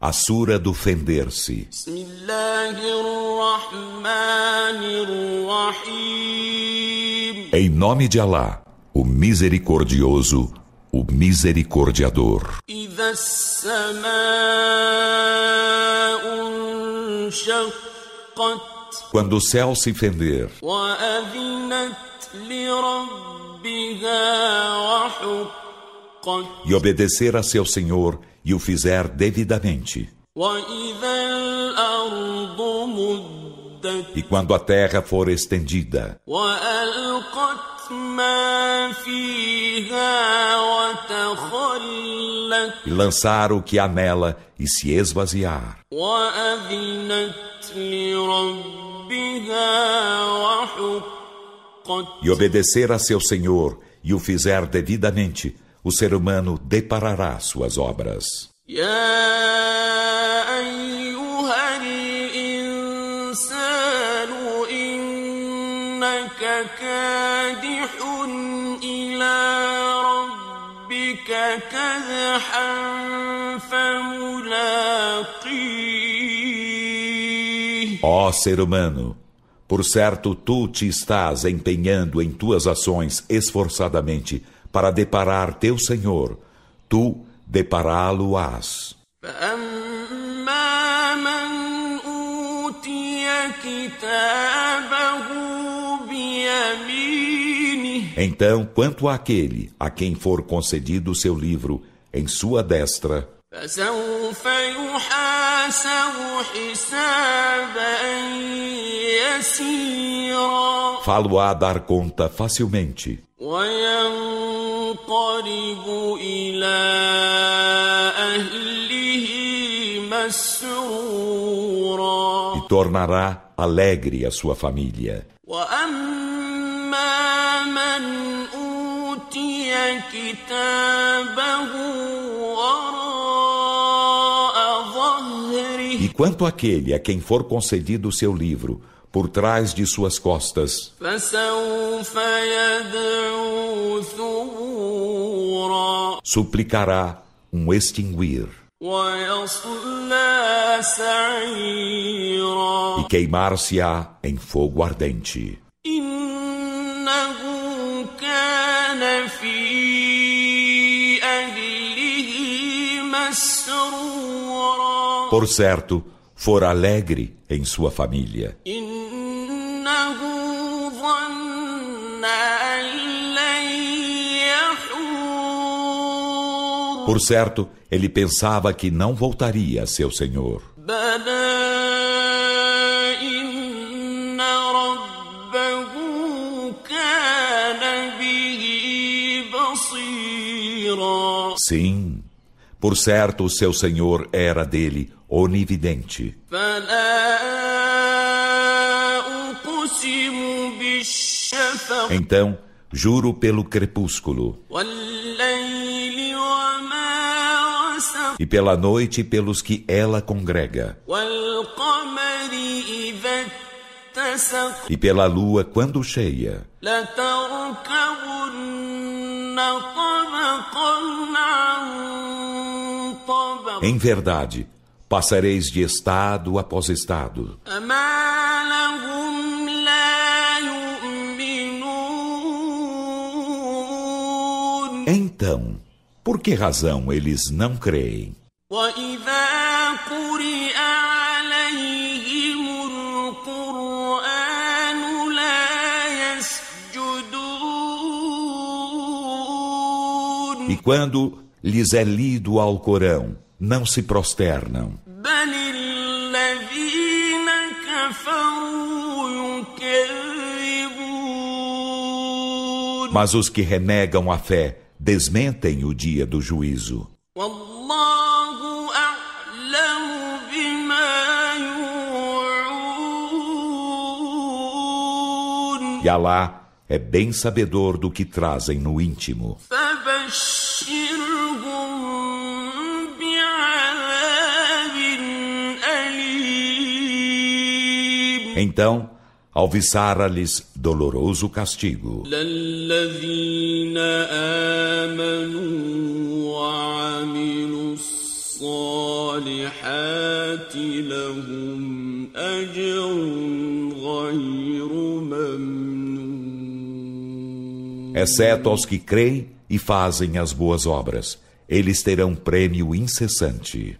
a Sura do Fender-se. Em nome de Alá, o Misericordioso, o Misericordiador. Quando o céu se fender e obedecer a seu Senhor e o fizer devidamente. E quando a terra for estendida e lançar o que há nela e se esvaziar e obedecer a seu Senhor e o fizer devidamente o ser humano deparará suas obras. Ó ser humano, por certo tu te estás empenhando em tuas ações esforçadamente para deparar teu Senhor, tu depará-lo-ás. Então, quanto àquele a quem for concedido o seu livro em sua destra, Falo-á dar conta facilmente. E tornará alegre a sua família. E quanto àquele a quem for concedido o seu livro, por trás de suas costas. Suplicará um extinguir. E queimar-se-á em fogo ardente. Por certo, for alegre em sua família. Por certo, ele pensava que não voltaria a seu Senhor. Sim, por certo o seu Senhor era dele onividente. Então, juro pelo crepúsculo. E pela noite pelos que ela congrega. E pela lua quando cheia. Em verdade, passareis de estado após estado. Então, por que razão eles não creem? E quando lhes é lido o Alcorão, não se prosternam. Mas os que renegam a fé desmentem o dia do juízo. E Alá é bem sabedor do que trazem no íntimo. Então, alviçara-lhes doloroso castigo. Exceto aos que creem e fazem as boas obras, eles terão prêmio incessante.